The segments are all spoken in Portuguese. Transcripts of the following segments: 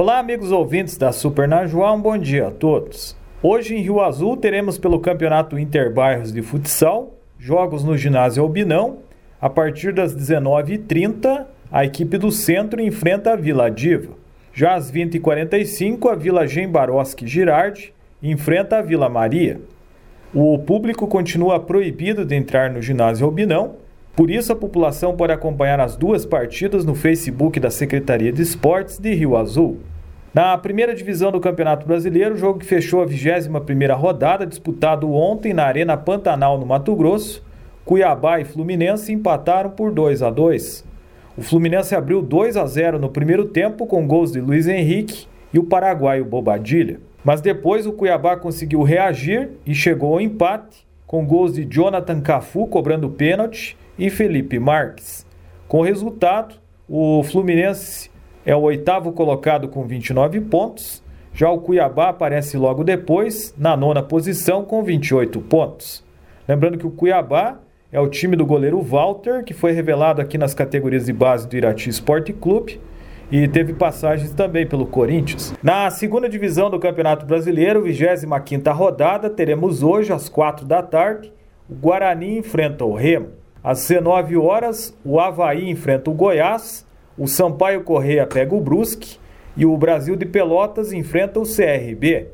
Olá, amigos ouvintes da Super Najuá, um bom dia a todos. Hoje em Rio Azul teremos pelo Campeonato Interbairros de Futsal jogos no ginásio Albinão. A partir das 19h30, a equipe do centro enfrenta a Vila Diva. Já às 20h45, a Vila Gembaroski Girardi enfrenta a Vila Maria. O público continua proibido de entrar no ginásio Albinão, por isso a população pode acompanhar as duas partidas no Facebook da Secretaria de Esportes de Rio Azul. Na primeira divisão do Campeonato Brasileiro, o jogo que fechou a 21ª rodada, disputado ontem na Arena Pantanal, no Mato Grosso, Cuiabá e Fluminense empataram por 2 a 2. O Fluminense abriu 2 a 0 no primeiro tempo com gols de Luiz Henrique e o paraguaio Bobadilha. Mas depois o Cuiabá conseguiu reagir e chegou ao empate com gols de Jonathan Cafu cobrando pênalti e Felipe Marques. Com o resultado, o Fluminense é o oitavo colocado com 29 pontos. Já o Cuiabá aparece logo depois, na nona posição, com 28 pontos. Lembrando que o Cuiabá é o time do goleiro Walter, que foi revelado aqui nas categorias de base do Irati Esporte Clube e teve passagens também pelo Corinthians. Na segunda divisão do Campeonato Brasileiro, 25ª rodada, teremos hoje às 4 da tarde, o Guarani enfrenta o Remo. Às 19 horas, o Havaí enfrenta o Goiás o Sampaio Correia pega o Brusque e o Brasil de Pelotas enfrenta o CRB.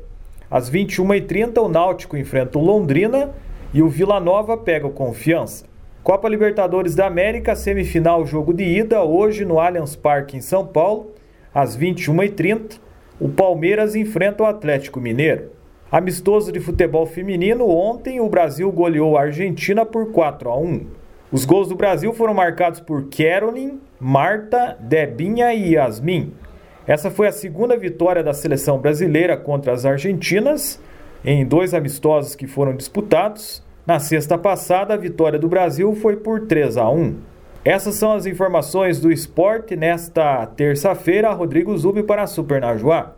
Às 21h30, o Náutico enfrenta o Londrina e o Vila Nova pega o Confiança. Copa Libertadores da América, semifinal jogo de ida, hoje no Allianz Parque em São Paulo, às 21h30, o Palmeiras enfrenta o Atlético Mineiro. Amistoso de futebol feminino, ontem o Brasil goleou a Argentina por 4 a 1. Os gols do Brasil foram marcados por Carolyn, Marta, Debinha e Yasmin. Essa foi a segunda vitória da seleção brasileira contra as argentinas em dois amistosos que foram disputados. Na sexta passada, a vitória do Brasil foi por 3 a 1. Essas são as informações do esporte nesta terça-feira. Rodrigo Zubi para a Super Najuá.